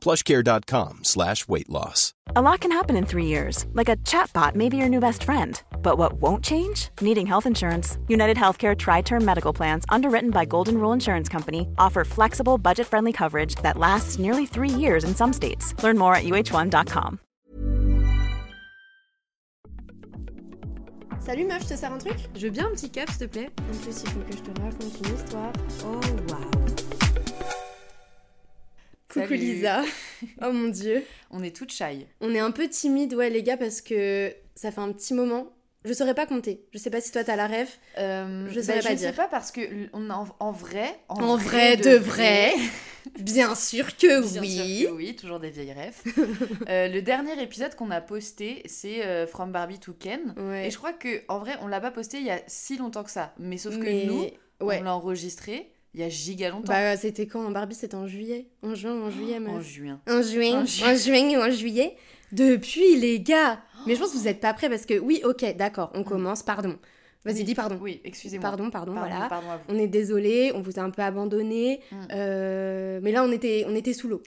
plushcare.com slash weight loss. A lot can happen in three years, like a chatbot may be your new best friend. But what won't change? Needing health insurance. United Healthcare Tri Term Medical Plans, underwritten by Golden Rule Insurance Company, offer flexible, budget friendly coverage that lasts nearly three years in some states. Learn more at uh1.com. Salut meuf, je te sers un truc Je veux bien un petit cap, s'il te plaît. En plus, il faut que je te raconte une histoire. Oh, waouh. Coucou Salut. Lisa. Oh mon dieu. On est toutes shy. On est un peu timide, ouais, les gars, parce que ça fait un petit moment. Je saurais pas compter. Je sais pas si toi t'as la ref. Euh, Je saurais pas je dire. sais pas parce que on en, en vrai, En, vrai, de vrai. Bien sûr que Bien oui. sûr que oui, toujours des vieilles refs. Euh, le dernier épisode qu'on a posté, c'est euh, From Barbie to Ken. Ouais. Et je crois que en vrai, on l'a pas posté il y a si longtemps que ça. Mais sauf que Mais- nous, ouais. on l'a enregistré il y a giga longtemps. Bah, c'était quand Barbie C'était en juillet. En juin ou en juillet, meuf en juin. En juin, En en ju- juin ou en juillet. Depuis, les gars. Mais je pense que vous êtes pas prêts parce que, oui, ok, d'accord, on commence, pardon. Vas-y, Oui. dis pardon. Oui, excusez-moi. Pardon, pardon, Pardon, voilà. pardon à vous. On est désolé, on vous a un peu abandonné. Mm. euh, mais là, on était, on était sous l'eau.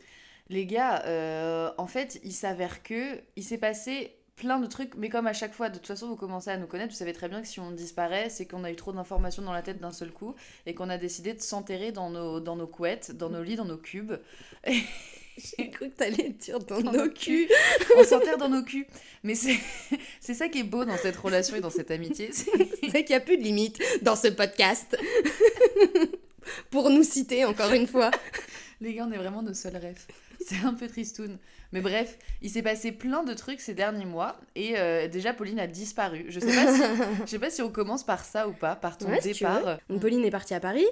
Les gars, euh, en fait, il s'avère que il s'est passé plein de trucs, mais comme à chaque fois, de toute façon, vous commencez à nous connaître, vous savez très bien que si on disparaît, c'est qu'on a eu trop d'informations dans la tête d'un seul coup et qu'on a décidé de s'enterrer dans nos, dans nos couettes, dans nos lits, dans nos cubes. J'ai cru que t'allais dire dans, Dans nos culs. on s'enterre dans nos culs. Mais c'est ça qui est beau dans cette relation et dans cette amitié. c'est- qu'il n'y a plus de limite dans ce podcast. Pour nous citer encore une fois. Les gars, on est vraiment nos seuls rêves. C'est un peu tristoun. Mais bref, il s'est passé plein de trucs ces derniers mois. Et euh, déjà, Pauline a disparu. Je sais pas si, je sais pas si on commence par ça ou pas, par ton Ouais, départ. Donc, Pauline est partie à Paris.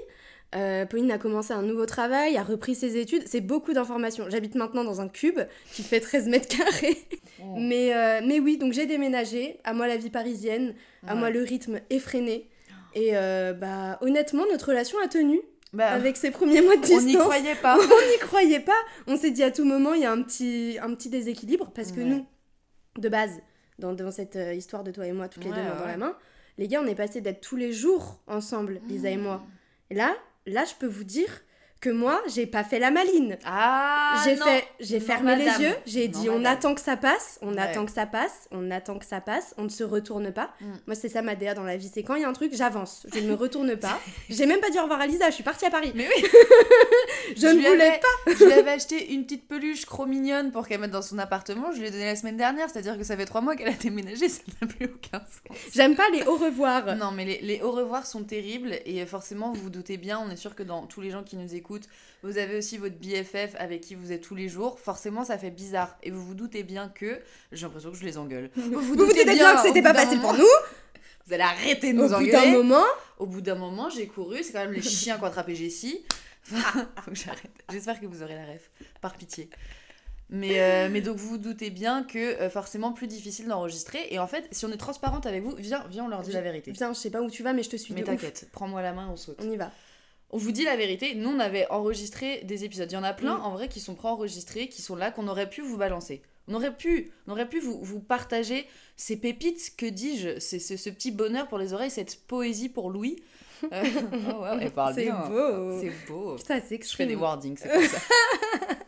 Euh, Pauline a commencé un nouveau travail, a repris ses études. C'est beaucoup d'informations. J'habite maintenant dans un cube qui fait 13 mètres carrés. Oh. Mais, euh, mais oui, donc j'ai déménagé. À moi la vie parisienne, à Ouais. moi le rythme effréné. Et euh, bah honnêtement, notre relation a tenu Bah, avec ses premiers mois de on distance. n'y croyait pas. on n'y croyait pas. On s'est dit à tout moment, il y a un petit, un petit déséquilibre parce que Ouais. nous, de base, dans, dans cette euh, histoire de toi et moi, toutes les deux main dans la main, les gars, on est passé d'être tous les jours ensemble, Lisa et moi. Et là, là, je peux vous dire que moi, j'ai pas fait la maline. Ah j'ai fait, fermé madame. les yeux, j'ai dit on attend que ça passe, on Ouais. attend que ça passe, on attend que ça passe, on ne se retourne pas. Mm. Moi, c'est ça ma DA dans la vie, c'est quand il y a un truc, j'avance, je ne me retourne pas. j'ai même pas dit au revoir à Lisa, je suis partie à Paris. Mais oui, Je, ne voulais avais- pas. Je lui avais acheté une petite peluche trop mignonne pour qu'elle mette dans son appartement. Je lui ai donné la semaine dernière, c'est-à-dire que ça fait trois mois qu'elle a déménagé, ça n'a plus aucun sens. J'aime pas les au revoir. Non, mais les, les au revoir sont terribles et forcément, vous vous doutez bien, on est sûr que dans tous les gens qui nous écoutent, vous avez aussi votre BFF avec qui vous êtes tous les jours. Forcément, ça fait bizarre et vous vous doutez bien que. J'ai l'impression que je les engueule. Vous Vous vous doutez bien que au c'était pas facile pour nous. Vous allez arrêter de Au nous bout d'un engueuler. moment, Au bout d'un moment, j'ai couru. C'est quand même les chiens qui ont attrapé Jessie. Faut que j'arrête. J'espère que vous aurez la ref. Par pitié. Mais, euh, mais donc vous vous doutez bien que euh, forcément plus difficile d'enregistrer. Et en fait, si on est transparente avec vous, viens, viens, on leur dit la vérité. viens, je sais pas où tu vas, mais je te suis Mais t'inquiète, prends-moi la main, on saute. On y va. On vous dit la vérité, nous on avait enregistré des épisodes. Il y en a plein Mm. en vrai qui sont préenregistrés, qui sont là, qu'on aurait pu vous balancer. On aurait pu, on aurait pu vous, vous partager ces pépites, que dis-je, c'est ce, ce petit bonheur pour les oreilles, cette poésie pour Louis. Euh, oh ouais, elle parle C'est bien. beau. C'est beau. Putain, c'est Je fais des wordings, c'est comme ça.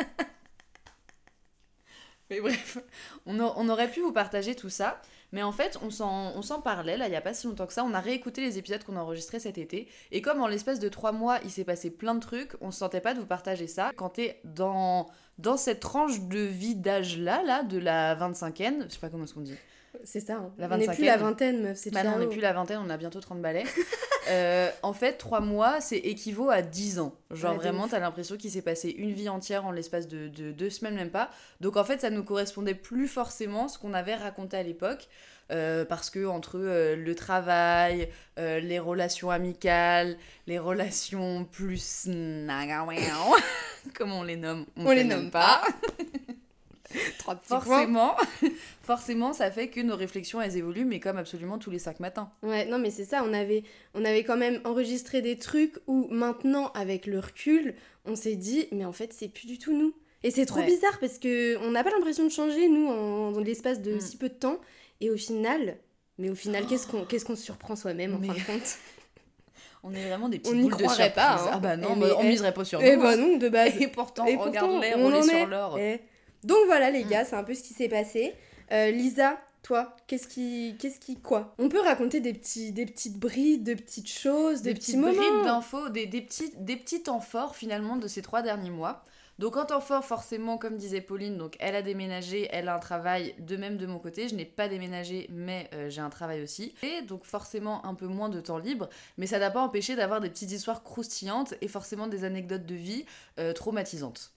mais bref, on, a- on aurait pu vous partager tout ça, mais en fait, on s'en parlait, là, il n'y a pas si longtemps que ça. On a réécouté les épisodes qu'on a enregistrés cet été, et comme en l'espace de trois mois, il s'est passé plein de trucs, on se sentait pas de vous partager ça. Quand t'es dans dans cette tranche de vie d'âge-là, là, de la 25e, je sais pas comment est-ce qu'on dit. C'est ça. hein. La on n'est plus 25e. la vingtaine, meuf. C'est Bah non, on n'est plus la vingtaine, on a bientôt 30 balais. Euh, en fait, 3 mois, c'est équivaut à 10 ans. Genre Ouais, vraiment, t'as l'impression qu'il s'est passé une vie entière en l'espace de, de deux semaines, même pas. Donc en fait, ça nous correspondait plus forcément ce qu'on avait raconté à l'époque. euh, parce que entre euh, le travail, euh, les relations amicales, les relations plus comme on les nomme, On sait les nomme pas. Trois petits points. Forcément, forcément, ça fait que nos réflexions elles évoluent, mais comme absolument tous les cinq matins. Ouais, non, mais c'est ça. On avait, on avait quand même enregistré des trucs où maintenant, avec le recul, on s'est dit, mais en fait, c'est plus du tout nous. Et c'est trop Ouais. bizarre parce que on n'a pas l'impression de changer, nous, en, dans l'espace de Mm. si peu de temps. Et au final, mais au final, qu'est-ce qu'on qu'est-ce qu'on se surprend soi-même, en Mais- fin de compte? On est vraiment des petites On boules de croirait pas, surprise. hein. Ah bah non, Eh, bah, mais, on eh, miserait pas sur nous. Eh hein. bah non, de base. Et pourtant, Et rouler en sur est. l'or. Donc voilà, les Mm. gars, c'est un peu ce qui s'est passé. Euh, Lisa, toi, qu'est-ce qui, qu'est-ce qui, quoi On peut raconter des petits, des petites brides, de petites choses, Des de petits petites moments. brides d'infos, des, des, petits, des petits temps forts finalement de ces trois derniers mois. Donc en temps fort, forcément, comme disait Pauline, donc elle a déménagé, elle a un travail, de même de mon côté, je n'ai pas déménagé, mais euh, j'ai un travail aussi. Et donc forcément un peu moins de temps libre, mais ça n'a pas empêché d'avoir des petites histoires croustillantes et forcément des anecdotes de vie euh, traumatisantes.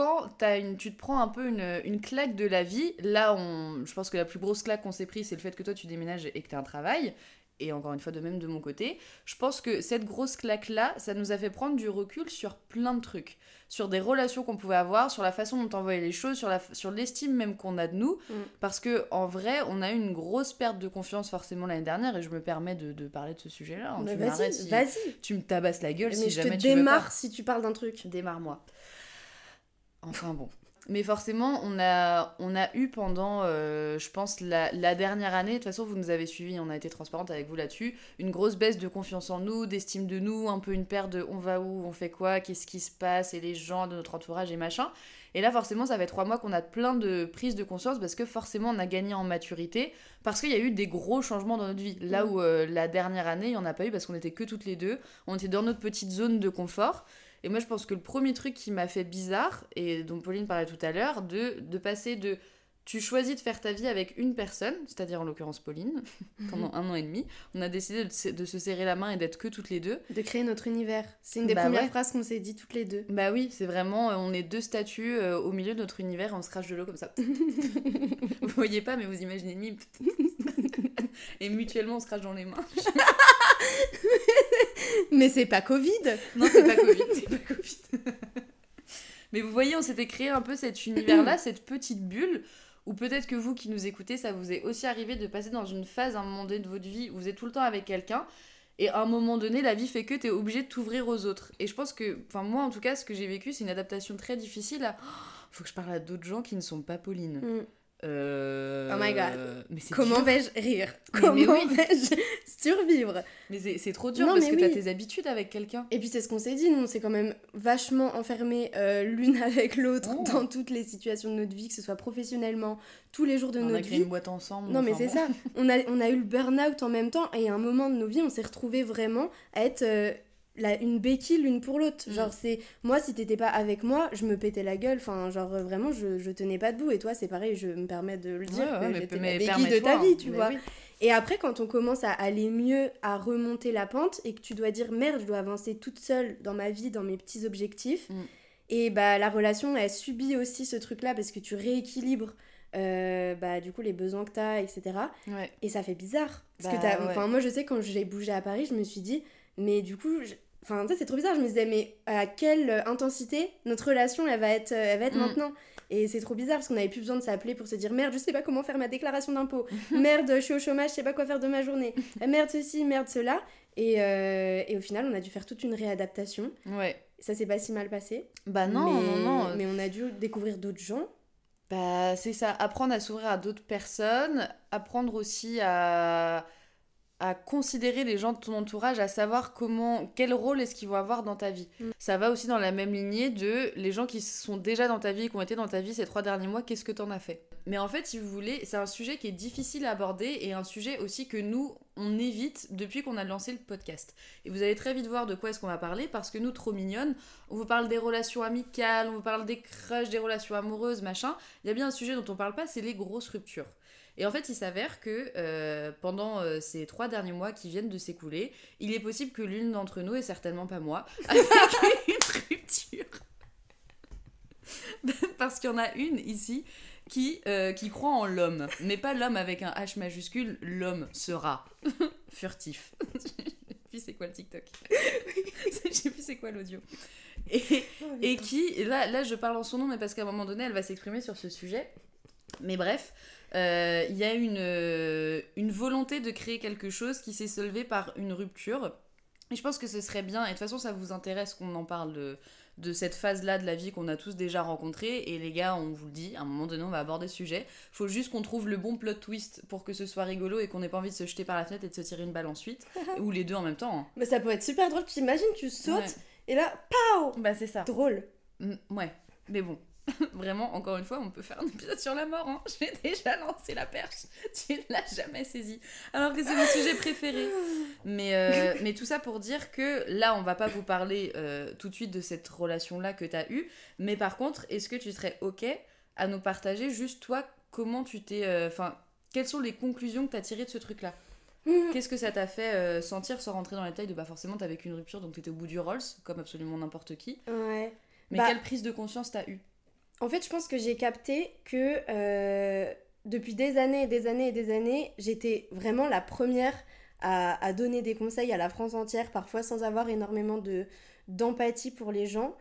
Quand une, tu te prends un peu une, une claque de la vie, là on, je pense que la plus grosse claque qu'on s'est pris, c'est le fait que toi tu déménages et que tu as un travail. Et encore une fois, de même de mon côté, je pense que cette grosse claque-là, ça nous a fait prendre du recul sur plein de trucs. Sur des relations qu'on pouvait avoir, sur la façon dont on voyait les choses, sur la- sur l'estime même qu'on a de nous. Mm. Parce que en vrai, on a eu une grosse perte de confiance forcément l'année dernière, et je me permets de, de parler de ce sujet-là. hein. Bah, tu vas-y, si- vas-y. Tu me tabasses la gueule Mais si je jamais te tu veux pas. démarre si tu parles d'un truc. Démarre-moi. Enfin bon. Mais forcément, on a, on a eu pendant, euh, je pense, la, la dernière année, de toute façon, vous nous avez suivis, on a été transparente avec vous là-dessus, une grosse baisse de confiance en nous, d'estime de nous, un peu une perte de on va où, on fait quoi, qu'est-ce qui se passe, et les gens de notre entourage et machin. Et là, forcément, ça fait trois mois qu'on a plein de prises de conscience parce que forcément, on a gagné en maturité, parce qu'il y a eu des gros changements dans notre vie. Là où euh, la dernière année, il n'y en a pas eu parce qu'on était que toutes les deux, on était dans notre petite zone de confort. Et moi, je pense que le premier truc qui m'a fait bizarre, et dont Pauline parlait tout à l'heure, de, de passer de tu choisis de faire ta vie avec une personne, c'est-à-dire en l'occurrence Pauline, pendant un an et demi. On a décidé de, se- de se serrer la main et d'être que toutes les deux. De créer notre univers. C'est une des Bah premières ouais. phrases qu'on s'est dit toutes les deux. Bah oui, c'est vraiment, euh, on est deux statues euh, au milieu de notre univers on se crache de l'eau comme ça. vous voyez pas, mais vous imaginez mime. et mutuellement, on se crache dans les mains. Mais c'est pas Covid Non, c'est pas Covid, c'est pas Covid. Mais vous voyez, on s'était créé un peu cet univers-là, cette petite bulle, où peut-être que vous qui nous écoutez, ça vous est aussi arrivé de passer dans une phase, à un moment donné de votre vie, où vous êtes tout le temps avec quelqu'un, et à un moment donné, la vie fait que t'es obligé de t'ouvrir aux autres. Et je pense que, enfin moi en tout cas, ce que j'ai vécu, c'est une adaptation très difficile à... Faut que je parle à d'autres gens qui ne sont pas Pauline. Mm. Euh... Oh my God. Mais Comment vais-je rire Mais- Comment oui. vais-je survivre Mais c'est trop dur Non, parce que oui. t'as tes habitudes avec quelqu'un. Et puis c'est ce qu'on s'est dit, nous on s'est quand même vachement enfermés euh, l'une avec l'autre Oh. dans toutes les situations de notre vie, que ce soit professionnellement, tous les jours de On a notre créé vie. une boîte ensemble. Non mais c'est bon. ça, on a, on a eu le burn-out en même temps et à un moment de nos vies on s'est retrouvés vraiment à être euh, la- une béquille l'une pour l'autre. Mm. Genre c'est, moi si t'étais pas avec moi je me pétais la gueule, enfin genre euh, vraiment je, je tenais pas debout et toi c'est pareil je me permets de le dire, Ouais, ouais, que mais- j'étais mais la béquille de ta vie tu vois. oui. Et après, quand on commence à aller mieux, à remonter la pente, et que tu dois dire merde, je dois avancer toute seule dans ma vie, dans mes petits objectifs, Mm. et bah la relation, elle subit aussi ce truc-là parce que tu rééquilibres euh, bah, du coup les besoins que t'as, etc. Ouais. Et ça fait bizarre. Parce que Bah, t'as- ouais. enfin, moi, je sais, quand j'ai bougé à Paris, je me suis dit, mais du coup, je- enfin, tu sais, c'est trop bizarre. Je me disais, mais à quelle intensité notre relation, elle va être, euh, elle va être Mm. maintenant Et c'est trop bizarre parce qu'on avait plus besoin de s'appeler pour se dire, merde, je sais pas comment faire ma déclaration d'impôt. merde, je suis au chômage, je sais pas quoi faire de ma journée. Euh, merde, ceci, merde, cela. Et, euh, et au final, on a dû faire toute une réadaptation. Ouais. Ça s'est pas si mal passé. Bah non, mais, non, non. Mais on a dû découvrir d'autres gens. Bah c'est ça, apprendre à s'ouvrir à d'autres personnes, apprendre aussi à à considérer les gens de ton entourage, à savoir comment, quel rôle est-ce qu'ils vont avoir dans ta vie. Mm. Ça va aussi dans la même lignée de les gens qui sont déjà dans ta vie, qui ont été dans ta vie ces trois derniers mois, qu'est-ce que t'en as fait? Mais en fait, si vous voulez, c'est un sujet qui est difficile à aborder et un sujet aussi que nous, on évite depuis qu'on a lancé le podcast. Et vous allez très vite voir de quoi est-ce qu'on va parler parce que nous, trop mignonnes, on vous parle des relations amicales, on vous parle des crushs, des relations amoureuses, machin. Il y a bien un sujet dont on parle pas, c'est les grosses ruptures. Et en fait, il s'avère que euh, pendant euh, ces trois derniers mois qui viennent de s'écouler, il est possible que l'une d'entre nous, et certainement pas moi, avec une rupture. Parce qu'il y en a une ici qui, euh, qui croit en l'homme, mais pas l'homme avec un H majuscule, l'homme sera furtif. Je sais plus c'est quoi le TikTok. Je sais plus c'est quoi l'audio. Et, et qui, là, là je parle en son nom, mais parce qu'à un moment donné, elle va s'exprimer sur ce sujet. Mais bref, euh, il y a une, euh, une volonté de créer quelque chose qui s'est soldée par une rupture. Et je pense que ce serait bien, et de toute façon ça vous intéresse qu'on en parle de, de cette phase-là de la vie qu'on a tous déjà rencontrée. Et les gars, on vous le dit, à un moment donné, on va aborder ce sujet. Faut juste qu'on trouve le bon plot twist pour que ce soit rigolo et qu'on n'ait pas envie de se jeter par la fenêtre et de se tirer une balle ensuite. ou les deux en même temps. hein. Mais ça pourrait être super drôle. Tu imagines, tu sautes Ouais. et là, pow Bah c'est ça. Drôle. Ouais, mais bon. Vraiment, encore une fois, on peut faire un épisode sur la mort. Hein. J'ai déjà lancé la perche. Tu ne l'as jamais saisi. Alors que c'est mon sujet préféré. Mais, euh, mais tout ça pour dire que là, on va pas vous parler euh, tout de suite de cette relation-là que tu as eue. Mais par contre, est-ce que tu serais OK à nous partager juste toi, comment tu t'es. euh, Enfin, quelles sont les conclusions que tu as tirées de ce truc-là? Qu'est-ce que ça t'a fait euh, sentir sans rentrer dans les détails de bah forcément vécu une rupture donc t'étais au bout du Rolls comme absolument n'importe qui? Ouais. mais Bah- quelle prise de conscience t'as eu En fait, je pense que j'ai capté que euh, depuis des années et des années et des années, j'étais vraiment la première à, à donner des conseils à la France entière, parfois sans avoir énormément de d'empathie pour les gens.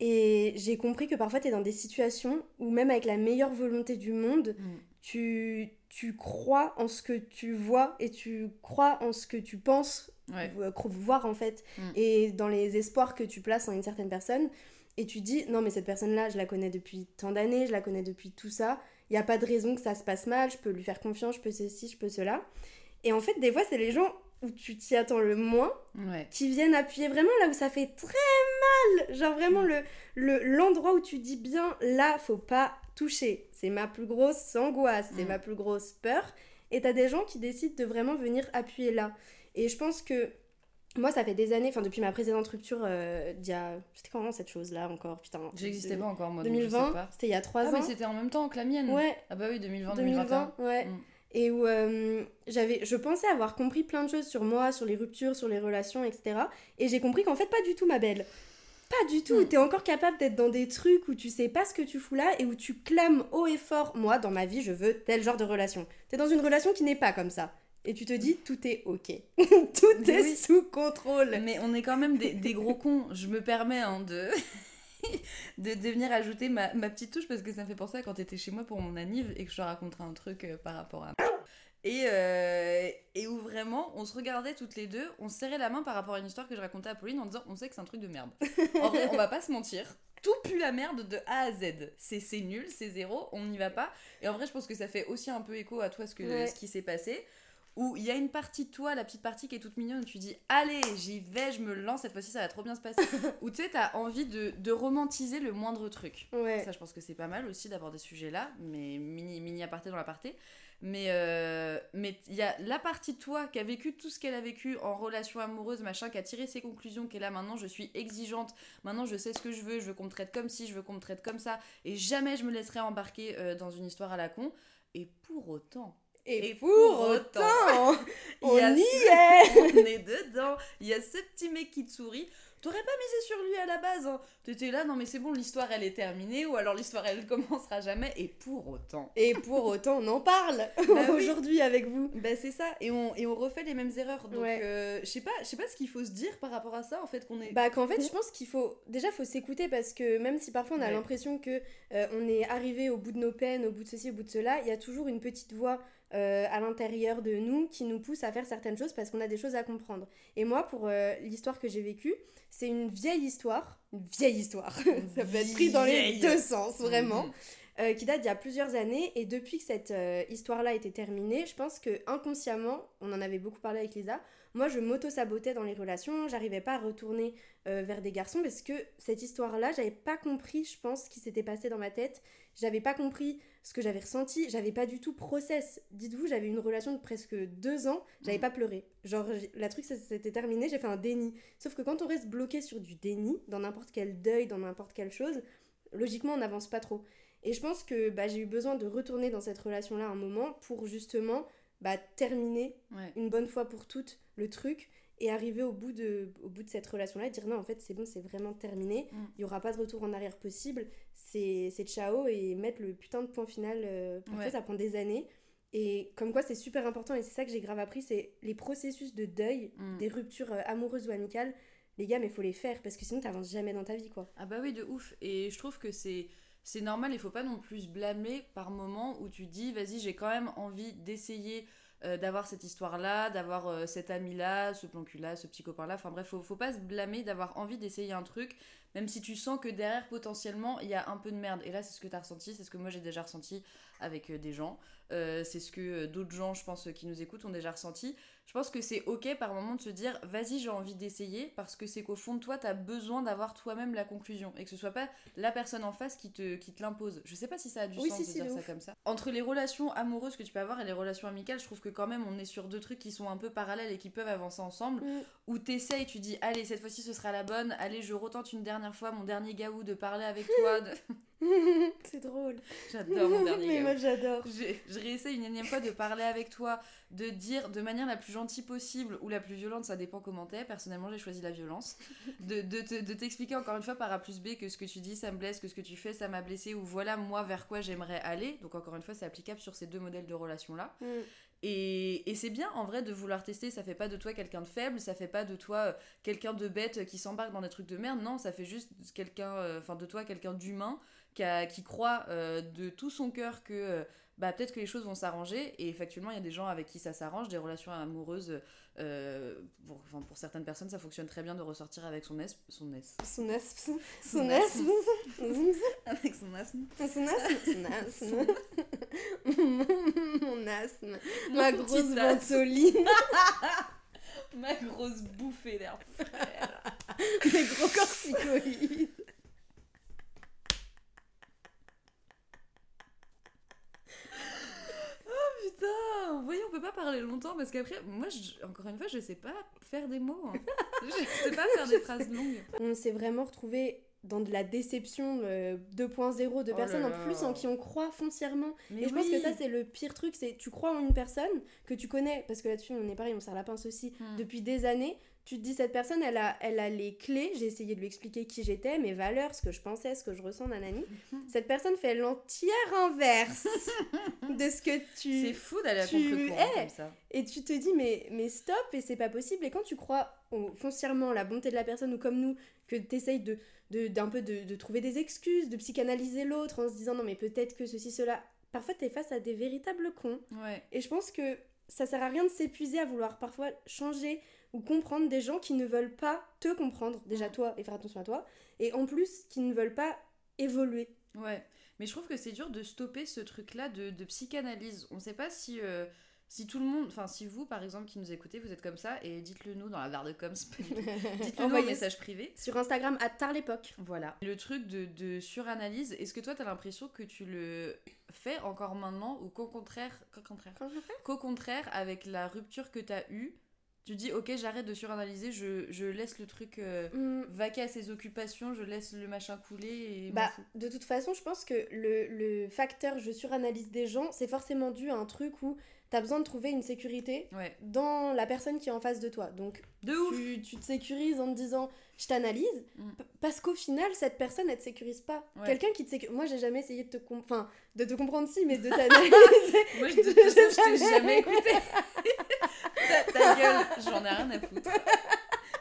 Et j'ai compris que parfois tu es dans des situations où même avec la meilleure volonté du monde, Mm. tu, tu crois en ce que tu vois et tu crois en ce que tu penses Ouais. voir en fait Mm. et dans les espoirs que tu places en une certaine personne et tu dis non mais cette personne là je la connais depuis tant d'années je la connais depuis tout ça. Il n'y a pas de raison que ça se passe mal je peux lui faire confiance je peux ceci je peux cela. Et en fait des fois c'est les gens où tu t'y attends le moins Ouais. qui viennent appuyer vraiment là où ça fait très mal. Genre vraiment le le- l'endroit où tu dis bien là faut pas toucher. C'est ma plus grosse angoisse c'est Mm. ma plus grosse peur. Et t'as des gens qui décident de vraiment venir appuyer là. Et je pense que moi, ça fait des années, enfin depuis ma précédente rupture, euh, d'il y a... C'était quand cette chose-là encore Putain. J'existais pas encore moi donc je sais 2020, pas. c'était il y a 3 Ah ans. mais c'était en même temps que la mienne. ouais, Ah bah oui 2020 2020, 2021. ouais. Mm. Et où euh, j'avais, je pensais avoir compris plein de choses sur moi, sur les ruptures, sur les relations, etc. Et j'ai compris qu'en fait, pas du tout, ma belle. Pas du tout. Hmm. T'es encore capable d'être dans des trucs où tu sais pas ce que tu fous là et où tu clames haut et fort. Moi, dans ma vie, je veux tel genre de relation. T'es dans une relation qui n'est pas comme ça. Et tu te dis, tout est ok. tout Mais est oui. sous contrôle. Mais on est quand même des, des gros cons. Je me permets hein, de... de, de venir ajouter ma, ma petite touche parce que ça me fait penser à quand t'étais chez moi pour mon anniv et que je te raconterai un truc euh, par rapport à... Et, euh, et où vraiment on se regardait toutes les deux, on se serrait la main par rapport à une histoire que je racontais à Pauline en disant on sait que c'est un truc de merde. En vrai, on va pas se mentir. Tout pue la merde de A à Z. C'est c'est nul, c'est zéro, on n'y va pas. Et en vrai, je pense que ça fait aussi un peu écho à toi ce, que, Ouais. ce qui s'est passé. Où il y a une partie de toi, la petite partie qui est toute mignonne, où tu dis Allez, j'y vais, je me lance, cette fois-ci ça va trop bien se passer. Où tu sais, t'as envie de, de romantiser le moindre truc. Ouais. Ça, je pense que c'est pas mal aussi d'avoir des sujets-là, mais mini, mini aparté dans l'aparté. Mais euh, mais il y a la partie de toi qui a vécu tout ce qu'elle a vécu en relation amoureuse, machin, qui a tiré ses conclusions, qui est là maintenant, je suis exigeante, maintenant je sais ce que je veux, je veux qu'on me traite comme ci, je veux qu'on me traite comme ça, et jamais je me laisserai embarquer euh, dans une histoire à la con. Et pour autant, Et, Et pour pour autant, on y a y ce- est on est dedans, il y a ce petit mec qui te sourit. T'aurais pas misé sur lui à la base, hein. T'étais là, non mais c'est bon, l'histoire elle est terminée, ou alors l'histoire elle commencera jamais, et pour autant. Et pour autant, on en parle oui. aujourd'hui avec vous. Bah c'est ça, et on, et on refait les mêmes erreurs. Donc Ouais. euh, je sais pas, je sais pas ce qu'il faut se dire par rapport à ça, en fait, qu'on est... Bah qu'en fait, je pense qu'il faut déjà faut s'écouter parce que même si parfois on a Ouais. l'impression que euh, on est arrivé au bout de nos peines, au bout de ceci, au bout de cela, il y a toujours une petite voix euh, à l'intérieur de nous qui nous pousse à faire certaines choses parce qu'on a des choses à comprendre. Et moi, pour euh, l'histoire que j'ai vécue, c'est une vieille histoire, une vieille histoire. Ça peut être pris dans les deux sens vraiment. Mhm. euh, qui date d'il y a plusieurs années. Et depuis que cette histoire-là était terminée, je pense que inconsciemment, on en avait beaucoup parlé avec Lisa, moi je m'auto-sabotais dans les relations, j'arrivais pas à retourner vers des garçons parce que cette histoire-là, j'avais pas compris, je pense, ce qui s'était passé dans ma tête. J'avais pas compris ce que j'avais ressenti, j'avais pas du tout process. Dites-vous, j'avais une relation de presque deux ans, j'avais Mm. pas pleuré. Genre, la truc, ça s'était terminé, j'ai fait un déni. Sauf que quand on reste bloqué sur du déni, dans n'importe quel deuil, dans n'importe quelle chose, logiquement, on n'avance pas trop. Et je pense que bah, j'ai eu besoin de retourner dans cette relation-là un moment pour justement bah, terminer Ouais. une bonne fois pour toutes le truc et arriver au bout de, au bout de cette relation-là et dire non, en fait, c'est bon, c'est vraiment terminé. Mm. Il n'y aura pas de retour en arrière possible. C'est ciao et mettre le putain de point final. euh, parfois, Ouais. ça prend des années. Et comme quoi, c'est super important et c'est ça que j'ai grave appris c'est les processus de deuil, Mm. des ruptures euh, amoureuses ou amicales. Les gars, mais faut les faire parce que sinon, t'avances jamais dans ta vie, quoi. Ah bah oui, de ouf. Et je trouve que c'est c'est normal, il faut pas non plus blâmer par moment où tu dis, vas-y, j'ai quand même envie d'essayer euh, d'avoir cette histoire-là, d'avoir euh, cet ami-là, ce plan cul-là, ce petit copain-là. Enfin bref, faut, faut pas se blâmer d'avoir envie d'essayer un truc, même si tu sens que derrière, potentiellement, il y a un peu de merde. Et là, c'est ce que tu as ressenti, c'est ce que moi j'ai déjà ressenti avec euh, des gens. Euh, c'est ce que euh, d'autres gens, je pense, qui nous écoutent ont déjà ressenti. Je pense que c'est ok par moment de se dire vas-y j'ai envie d'essayer parce que c'est qu'au fond de toi t'as besoin d'avoir toi-même la conclusion et que ce soit pas la personne en face qui te, qui te l'impose. Je sais pas si ça a du Oui, sens si, de si, dire ça ouf. comme ça. Entre les relations amoureuses que tu peux avoir et les relations amicales, je trouve que quand même on est sur deux trucs qui sont un peu parallèles et qui peuvent avancer ensemble. Mm. Où t'essayes, tu dis allez cette fois-ci ce sera la bonne, allez je retente une dernière fois mon dernier gaou de parler avec toi. de- c'est drôle. J'adore mon dernier Mais moi, j'adore. J'ai- Je réessaye une énième fois de parler avec toi, de dire de manière la plus gentille possible ou la plus violente, ça dépend comment t'es. Personnellement, j'ai choisi la violence. De, de t'expliquer encore une fois par A plus B que ce que tu dis, ça me blesse, que ce que tu fais, ça m'a blessé, ou voilà moi vers quoi j'aimerais aller. Donc, encore une fois, c'est applicable sur ces deux modèles de relations-là. Mm. Et, et c'est bien en vrai de vouloir tester, ça fait pas de toi quelqu'un de faible, ça fait pas de toi euh, quelqu'un de bête qui s'embarque dans des trucs de merde, non, ça fait juste quelqu'un, euh, enfin de toi quelqu'un d'humain qui, a- qui croit euh, de tout son cœur que euh, bah, peut-être que les choses vont s'arranger et effectivement il y a des gens avec qui ça s'arrange, des relations amoureuses, euh, pour, enfin, pour certaines personnes ça fonctionne très bien de ressortir avec son es, son es, Son asthme. Son avec son asthme, Son asthme. Son asthme. Mon asthme. Ma Mon grosse ventoline. ma grosse bouffée d'air frais. Mes gros corticoïdes. Putain, vous voyez, on peut pas parler longtemps parce qu'après, moi, je- encore une fois, je sais pas faire des mots. hein. je sais pas faire des phrases longues. On s'est vraiment retrouvé dans de la déception euh, 2.0 de Oh personnes là en plus en qui on croit foncièrement. Mais et je pense que ça c'est le pire truc, c'est tu crois en une personne que tu connais, parce que là-dessus on est pareil, on serre la pince aussi, Hmm. depuis des années. Tu te dis cette personne, elle a, elle a les clés, j'ai essayé de lui expliquer qui j'étais, mes valeurs, ce que je pensais, ce que je ressens, nanani. cette personne fait l'entière inverse de ce que tu... C'est fou d'aller à tu es. comme ça. Et tu te dis, mais, mais stop, et c'est pas possible. Et quand tu crois au- foncièrement la bonté de la personne, ou comme nous, que t'essayes de, de, d'un peu de, de trouver des excuses, de psychanalyser l'autre en se disant, non, mais peut-être que ceci, cela. Parfois, t'es face à des véritables cons. Ouais. Et je pense que ça sert à rien de s'épuiser à vouloir parfois changer ou comprendre des gens qui ne veulent pas te comprendre, déjà toi, et faire attention à toi, et en plus, qui ne veulent pas évoluer. Ouais. Mais je trouve que c'est dur de stopper ce truc-là de, de psychanalyse. On sait pas si. euh, si tout le monde, enfin si vous par exemple qui nous écoutez, vous êtes comme ça, et dites-le nous dans la barre de coms, dites-le nous en message privé. Sur Instagram, à tard l'époque. Voilà. Le truc de, de suranalyse, est-ce que toi t'as l'impression que tu le fais encore maintenant ou qu'au contraire, qu'au contraire, qu'au contraire avec la rupture que t'as eue, tu dis ok j'arrête de suranalyser, je, je laisse le truc euh, Hum, vaquer à ses occupations, je laisse le machin couler et Bah, de toute façon, je pense que le, le facteur je suranalyse des gens, c'est forcément dû à un truc où t'as besoin de trouver une sécurité Ouais. dans la personne qui est en face de toi. Donc, De ouf tu, tu te sécurises en te disant je t'analyse, Mm. parce qu'au final, cette personne, elle te sécurise pas. Ouais. Quelqu'un qui te sécurise. Moi, j'ai jamais essayé de te, enfin, de te comprendre, si, mais de t'analyser. Moi je, de toute façon, je t'ai jamais écouté. ta, ta gueule, j'en ai rien à foutre.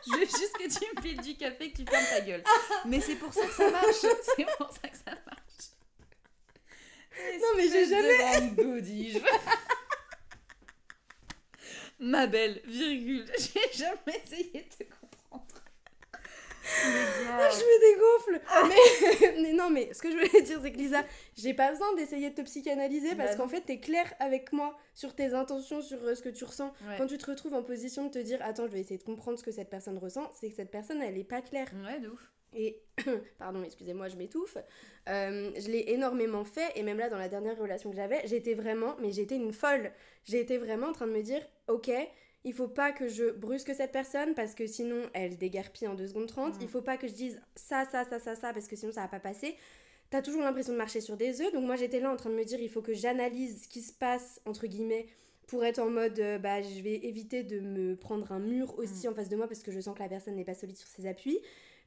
Je veux juste que tu me files du café et que tu fermes ta gueule. Mais c'est pour ça que ça marche. C'est pour ça que ça marche. Non, mais j'ai jamais- de. Ma belle, virgule. J'ai jamais essayé de te comprendre. Gars. je me dégonfle mais, mais non, mais ce que je voulais dire, c'est que Lisa, j'ai pas besoin d'essayer de te psychanalyser parce Bah qu'en fait, t'es clair avec moi sur tes intentions, sur euh, ce que tu ressens. Ouais. Quand tu te retrouves en position de te dire Attends, je vais essayer de comprendre ce que cette personne ressent, c'est que cette personne, elle est pas claire. Ouais, de ouf. Et, pardon, excusez-moi, je m'étouffe. Euh, je l'ai énormément fait, et même là, dans la dernière relation que j'avais, j'étais vraiment, mais j'étais une folle. J'étais vraiment en train de me dire, ok, il faut pas que je brusque cette personne parce que sinon elle déguerpille en 2 secondes 30. Il faut pas que je dise ça, ça, ça, ça, ça parce que sinon ça va pas passer. T'as toujours l'impression de marcher sur des œufs. Donc moi j'étais là en train de me dire il faut que j'analyse ce qui se passe, entre guillemets, pour être en mode euh, bah je vais éviter de me prendre un mur aussi en face de moi parce que je sens que la personne n'est pas solide sur ses appuis.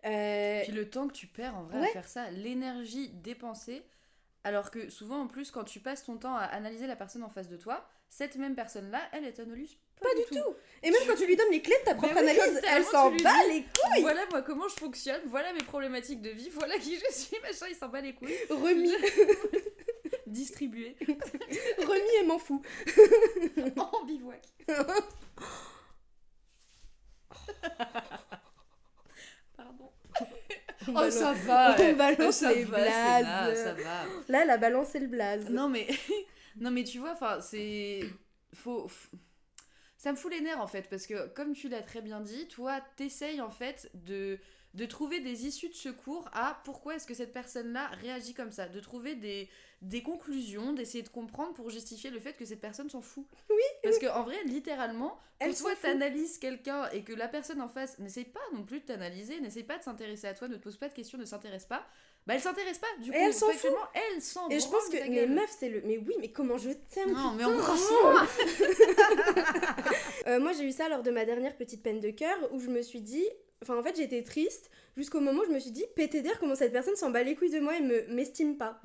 Euh, Puis le temps que tu perds en vrai Ouais. à faire ça, l'énergie dépensée, alors que souvent en plus quand tu passes ton temps à analyser la personne en face de toi, cette même personne-là, elle, elle t'analyse pas, du tout. Et même quand tu lui donnes les clés de ta propre oui, analyse, elle s'en bat dis, les couilles. Voilà moi comment je fonctionne, voilà mes problématiques de vie, voilà qui je suis, machin, il s'en bat les couilles. Remis, Distribué remis et m'en fous. en bivouac. Pardon. On Oh balance- ça va on balance ça les va, blazes. là, ça va. Là, la balance et le blaze. Non mais non mais tu vois enfin c'est faut ça me fout les nerfs en fait parce que comme tu l'as très bien dit, toi t'essayes en fait de de trouver des issues de secours à pourquoi est-ce que cette personne-là réagit comme ça, de trouver des, des conclusions, d'essayer de comprendre pour justifier le fait que cette personne s'en fout. Oui. Parce qu'en vrai, littéralement, Elle quand toi t'analyses quelqu'un et que la personne en face n'essaye pas non plus de t'analyser, n'essaye pas de s'intéresser à toi, ne te pose pas de questions, ne s'intéresse pas, bah elle s'intéresse pas. Du coup, elle s'en fout. elle s'en Et je pense que les meufs, c'est le. Mais oui, mais comment je t'aime Non, mais putain. embrasse-moi Euh, Moi, j'ai eu ça lors de ma dernière petite peine de cœur où je me suis dit. Enfin, en fait, j'étais triste jusqu'au moment où je me suis dit, pété d'air, comment cette personne s'en bat les couilles de moi et me m'estime pas.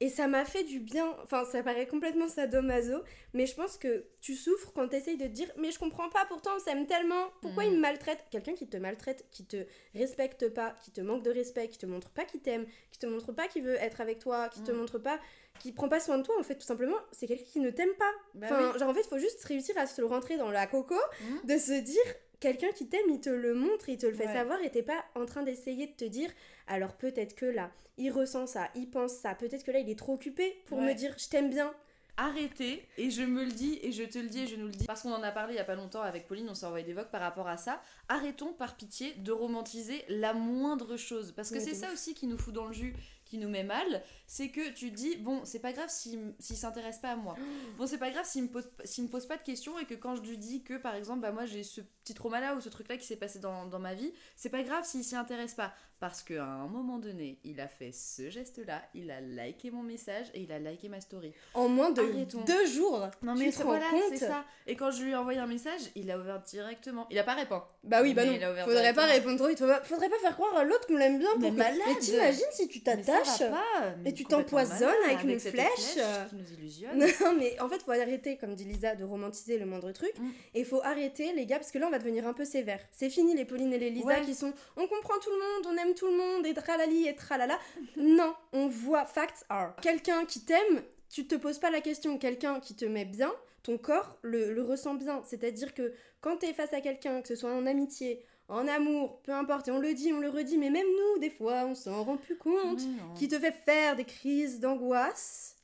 Et ça m'a fait du bien. Enfin, ça paraît complètement sadomaso, mais je pense que tu souffres quand t'essayes de te dire, mais je comprends pas, pourtant on s'aime tellement. Pourquoi Mm. il me maltraite Quelqu'un qui te maltraite, qui te respecte pas, qui te manque de respect, qui te montre pas qu'il t'aime, qui te montre pas qu'il veut être avec toi, qui te Mm. montre pas, qui prend pas soin de toi, en fait, tout simplement, c'est quelqu'un qui ne t'aime pas. Bah enfin, oui. genre, en fait, il faut juste réussir à se le rentrer dans la coco, Mm. de se dire. Quelqu'un qui t'aime, il te le montre, il te le fait Ouais. savoir et t'es pas en train d'essayer de te dire alors peut-être que là, il ressent ça, il pense ça, peut-être que là, il est trop occupé pour Ouais. me dire je t'aime bien. Arrêtez, et je me le dis, et je te le dis, et je nous le dis, parce qu'on en a parlé il y a pas longtemps avec Pauline, on s'est envoyé des vocs par rapport à ça. Arrêtons par pitié de romantiser la moindre chose, parce que Ouais, c'est ça ouf. aussi qui nous fout dans le jus, qui nous met mal, c'est que tu dis, bon, c'est pas grave s'il s'intéresse pas à moi. Bon, c'est pas grave s'il me, pose, me pose pas de questions, et que quand je lui dis que, par exemple, bah moi j'ai ce petit trauma-là, ou ce truc-là qui s'est passé dans, dans ma vie, c'est pas grave s'il s'y intéresse pas. Parce qu'à un moment donné, il a fait ce geste-là, il a liké mon message, et il a liké ma story. En moins de Arrêtons. deux jours. Non Tu mais te c'est rends voilà, c'est ça. Et quand je lui ai envoyé un message, il a ouvert directement. Il a pas répondu. Bah oui, bah Mais non. il a ouvert Faudrait pas répondre trop vite. Faudrait pas faire croire à l'autre qu'on l'aime bien. Pour Mais que- malade. Mais t'imagines si tu Mais pas, mais et tu t'empoisonnes avec une flèche. qui nous illusionne. Non, mais en fait, faut arrêter, comme dit Lisa, de romantiser le moindre truc. Mm. Et il faut arrêter, les gars, parce que là, on va devenir un peu sévère. C'est fini, les Pauline et les Lisa Ouais. qui sont on comprend tout le monde, on aime tout le monde, et tralali et tralala. non, on voit facts are. Quelqu'un qui t'aime, tu te poses pas la question. Quelqu'un qui te met bien, ton corps le, le ressent bien. C'est-à-dire que quand t'es face à quelqu'un, que ce soit en amitié, en amour, peu importe, et on le dit, on le redit, mais même nous, des fois, on s'en rend plus compte, qui te fait faire des crises d'angoisse.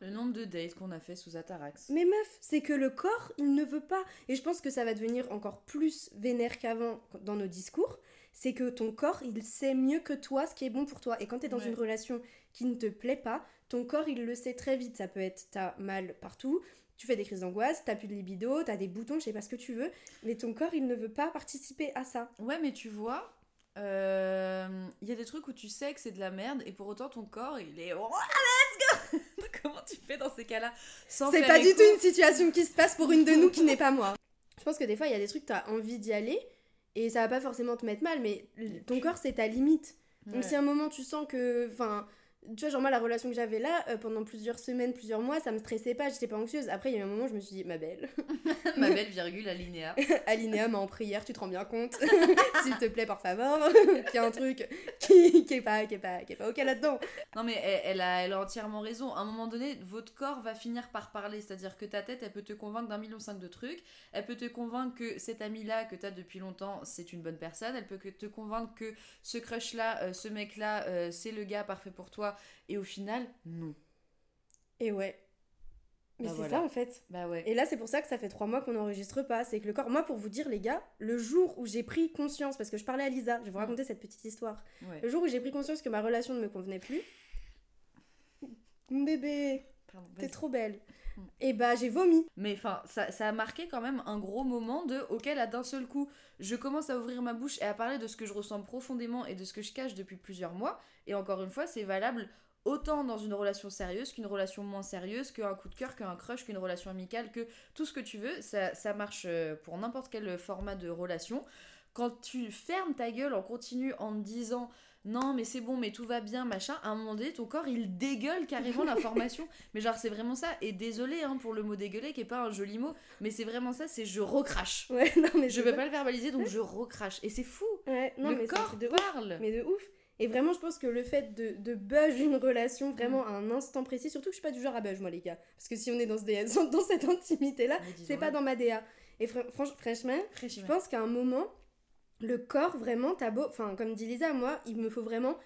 Le nombre de dates qu'on a fait sous Atarax. Mais meuf, c'est que le corps, il ne veut pas. Et je pense que ça va devenir encore plus vénère qu'avant dans nos discours. C'est que ton corps, il sait mieux que toi ce qui est bon pour toi. Et quand tu es dans Ouais. une relation qui ne te plaît pas, ton corps, il le sait très vite. Ça peut être, t'as mal partout, tu fais des crises d'angoisse, t'as plus de libido, t'as des boutons, je sais pas ce que tu veux. Mais ton corps, il ne veut pas participer à ça. Ouais, mais tu vois, euh, il y a des trucs où tu sais que c'est de la merde et pour autant ton corps il est. Oh, let's go Comment tu fais dans ces cas-là Sans C'est pas du tout une situation qui se passe pour une de nous qui n'est pas moi. Je pense que des fois, il y a des trucs, t'as envie d'y aller. Et ça va pas forcément te mettre mal, mais ton corps, c'est ta limite. Donc Ouais. si à un moment tu sens que, enfin, tu vois, genre moi la relation que j'avais là, euh, pendant plusieurs semaines, plusieurs mois, ça me stressait pas, j'étais pas anxieuse. Après il y a eu un moment où je me suis dit, ma belle, Ma belle virgule alinéa. Alinéa m'a en prière, tu te rends bien compte? S'il te plaît, par favor, qu'il y a un truc qui, qui est pas, qui est pas, qui est pas ok là-dedans. Non mais elle, elle a, elle a entièrement raison. À un moment donné, votre corps va finir par parler. C'est-à-dire que ta tête, elle peut te convaincre d'un million cinq de trucs. Elle peut te convaincre que cet ami-là que t'as depuis longtemps, c'est une bonne personne. Elle peut te convaincre que ce crush-là, euh, ce mec-là, euh, c'est le gars parfait pour toi. Et au final, non. Et ouais. Mais Bah c'est voilà. ça en fait. Bah ouais. Et là, c'est pour ça que ça fait trois mois qu'on n'enregistre pas. C'est que le corps. Moi, pour vous dire, les gars, le jour où j'ai pris conscience, parce que je parlais à Lisa, je vais vous raconter cette petite histoire. Ouais. Le jour où j'ai pris conscience que ma relation ne me convenait plus. Mon bébé, t'es trop belle. Mm. Et bah, j'ai vomi. Mais enfin, ça, ça a marqué quand même un gros moment de ok là d'un seul coup, je commence à ouvrir ma bouche et à parler de ce que je ressens profondément et de ce que je cache depuis plusieurs mois. Et encore une fois, c'est valable autant dans une relation sérieuse qu'une relation moins sérieuse, qu'un coup de cœur, qu'un crush, qu'une relation amicale, que tout ce que tu veux. Ça, ça marche euh, pour n'importe quel format de relation. Quand tu fermes ta gueule en continu en te disant non mais c'est bon mais tout va bien machin à un moment donné ton corps il dégueule carrément l'information. Mais genre c'est vraiment ça. Et désolé hein, pour le mot dégueuler qui est pas un joli mot mais c'est vraiment ça c'est je recrache. Ouais, non, mais je peux pas le verbaliser donc je recrache. Et c'est fou. Ouais, non, le mais corps de parle. Mais de ouf. Et vraiment, je pense que le fait de, de buzz une relation vraiment Mm. à un instant précis, surtout que je suis pas du genre à buzz, moi, les gars. Parce que si on est dans, ce dans cette intimité-là, c'est pas dans ma DA. Et fr- franch- franchement, je pense qu'à un moment, le corps, vraiment, t'as beau. Enfin, comme dit Lisa, moi, il me faut vraiment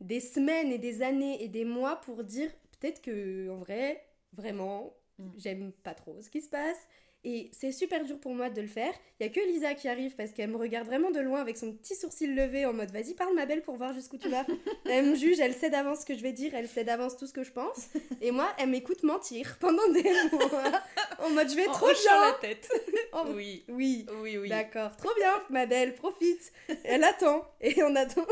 des semaines et des années et des mois pour dire peut-être que, en vrai, vraiment, Mm. j'aime pas trop ce qui se passe. Et c'est super dur pour moi de le faire. Il y a que Lisa qui arrive parce qu'elle me regarde vraiment de loin avec son petit sourcil levé en mode vas-y parle ma belle pour voir jusqu'où tu vas. elle me juge, elle sait d'avance ce que je vais dire, elle sait d'avance tout ce que je pense. Et moi, elle m'écoute mentir pendant des mois en mode je vais En trop bien. la tête Oh, oui Oui. oui oui D'accord, trop bien, ma belle, profite. Elle attend. Et en, attend...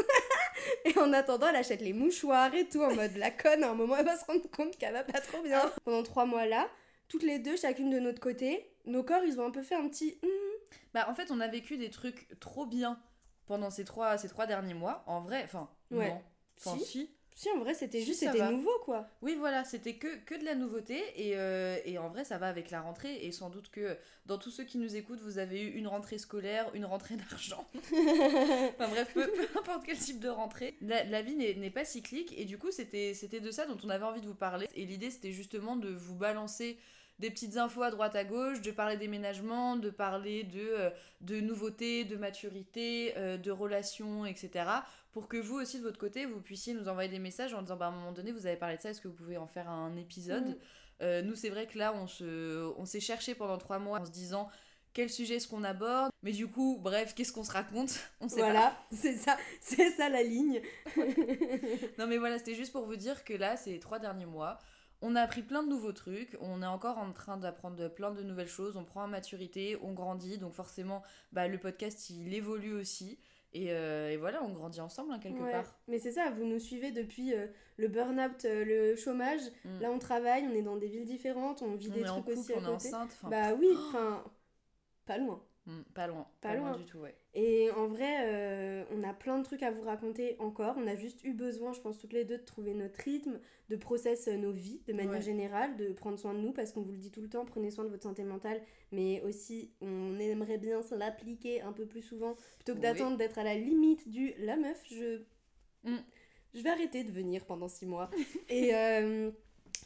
et en attendant, elle achète les mouchoirs et tout, en mode la conne. À un moment, elle va se rendre compte qu'elle va pas trop bien. Pendant trois mois là, toutes les deux, chacune de notre côté, nos corps, ils ont un peu fait un petit. hum, bah en fait on a vécu des trucs trop bien pendant ces trois ces trois derniers mois en vrai enfin Ouais. non enfin Si. si Si, en vrai, c'était juste, c'était nouveau, quoi. Oui, voilà, c'était que, que de la nouveauté et, euh, et en vrai, ça va avec la rentrée et sans doute que dans tous ceux qui nous écoutent, vous avez eu une rentrée scolaire, une rentrée d'argent. enfin bref, peu, peu importe quel type de rentrée. La, la vie n'est n'est pas cyclique et du coup, c'était c'était de ça dont on avait envie de vous parler. Et l'idée, c'était justement de vous balancer des petites infos à droite à gauche, de parler déménagement, de parler de, euh, de nouveautés, de maturité, euh, de relations, etc. Pour que vous aussi de votre côté, vous puissiez nous envoyer des messages en disant bah, à un moment donné, vous avez parlé de ça, est-ce que vous pouvez en faire un épisode Mhm. Euh, Nous, c'est vrai que là, on se, on s'est cherché pendant trois mois en se disant quel sujet est-ce qu'on aborde, mais du coup, bref, qu'est-ce qu'on se raconte? On sait pas. Voilà, c'est ça, c'est ça la ligne. Non mais voilà, c'était juste pour vous dire que là, ces trois derniers mois, on a appris plein de nouveaux trucs, on est encore en train d'apprendre plein de nouvelles choses, on prend en maturité, on grandit, donc forcément, bah, le podcast, il évolue aussi. Et, euh, et voilà, on grandit ensemble hein, quelque Ouais, part. Mais c'est ça, vous nous suivez depuis euh, le burn-out, euh, le chômage. Mm. Là, on travaille, on est dans des villes différentes, on vit on des trucs couple, aussi à on est enceinte, Bah oui, enfin, pas loin. Hmm, pas loin, Pas pas, loin. loin. du tout, ouais. Et en vrai, euh, on a plein de trucs à vous raconter encore. On a juste eu besoin, je pense, toutes les deux, de trouver notre rythme, de process euh, nos vies de manière Ouais. générale, de prendre soin de nous, parce qu'on vous le dit tout le temps, prenez soin de votre santé mentale, mais aussi, on aimerait bien l'appliquer un peu plus souvent, plutôt que Oui. d'attendre d'être à la limite du « la meuf, je... Mm. je vais arrêter de venir pendant six mois ». Et... euh,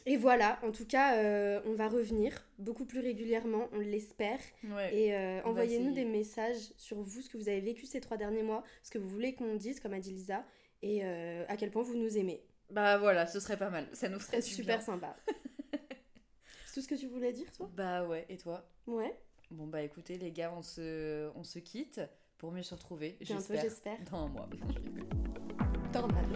et voilà, en tout cas, euh, on va revenir beaucoup plus régulièrement, on l'espère. Ouais. Et euh, envoyez-nous des messages sur vous, ce que vous avez vécu ces trois derniers mois, ce que vous voulez qu'on dise, comme a dit Lisa, et euh, à quel point vous nous aimez. Bah voilà, ce serait pas mal, ça nous ferait super bien. sympa. C'est tout ce que tu voulais dire, toi? Bah ouais, et toi? Ouais, Bon bah écoutez les gars, on se, on se quitte pour mieux se retrouver, bientôt, j'espère. Dans un mois. Je rigole. Tornado.